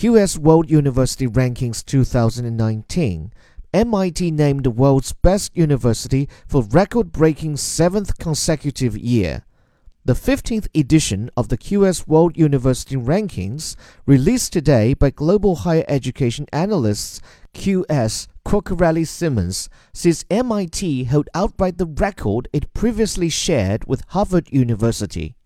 QS World University Rankings 2019, MIT named the world's best university for record breaking seventh consecutive year. The 15th edition of the QS World University Rankings, released today by global higher education analysts QS Quacquarelli Symonds, says MIT held outright the record it previously shared with Harvard University.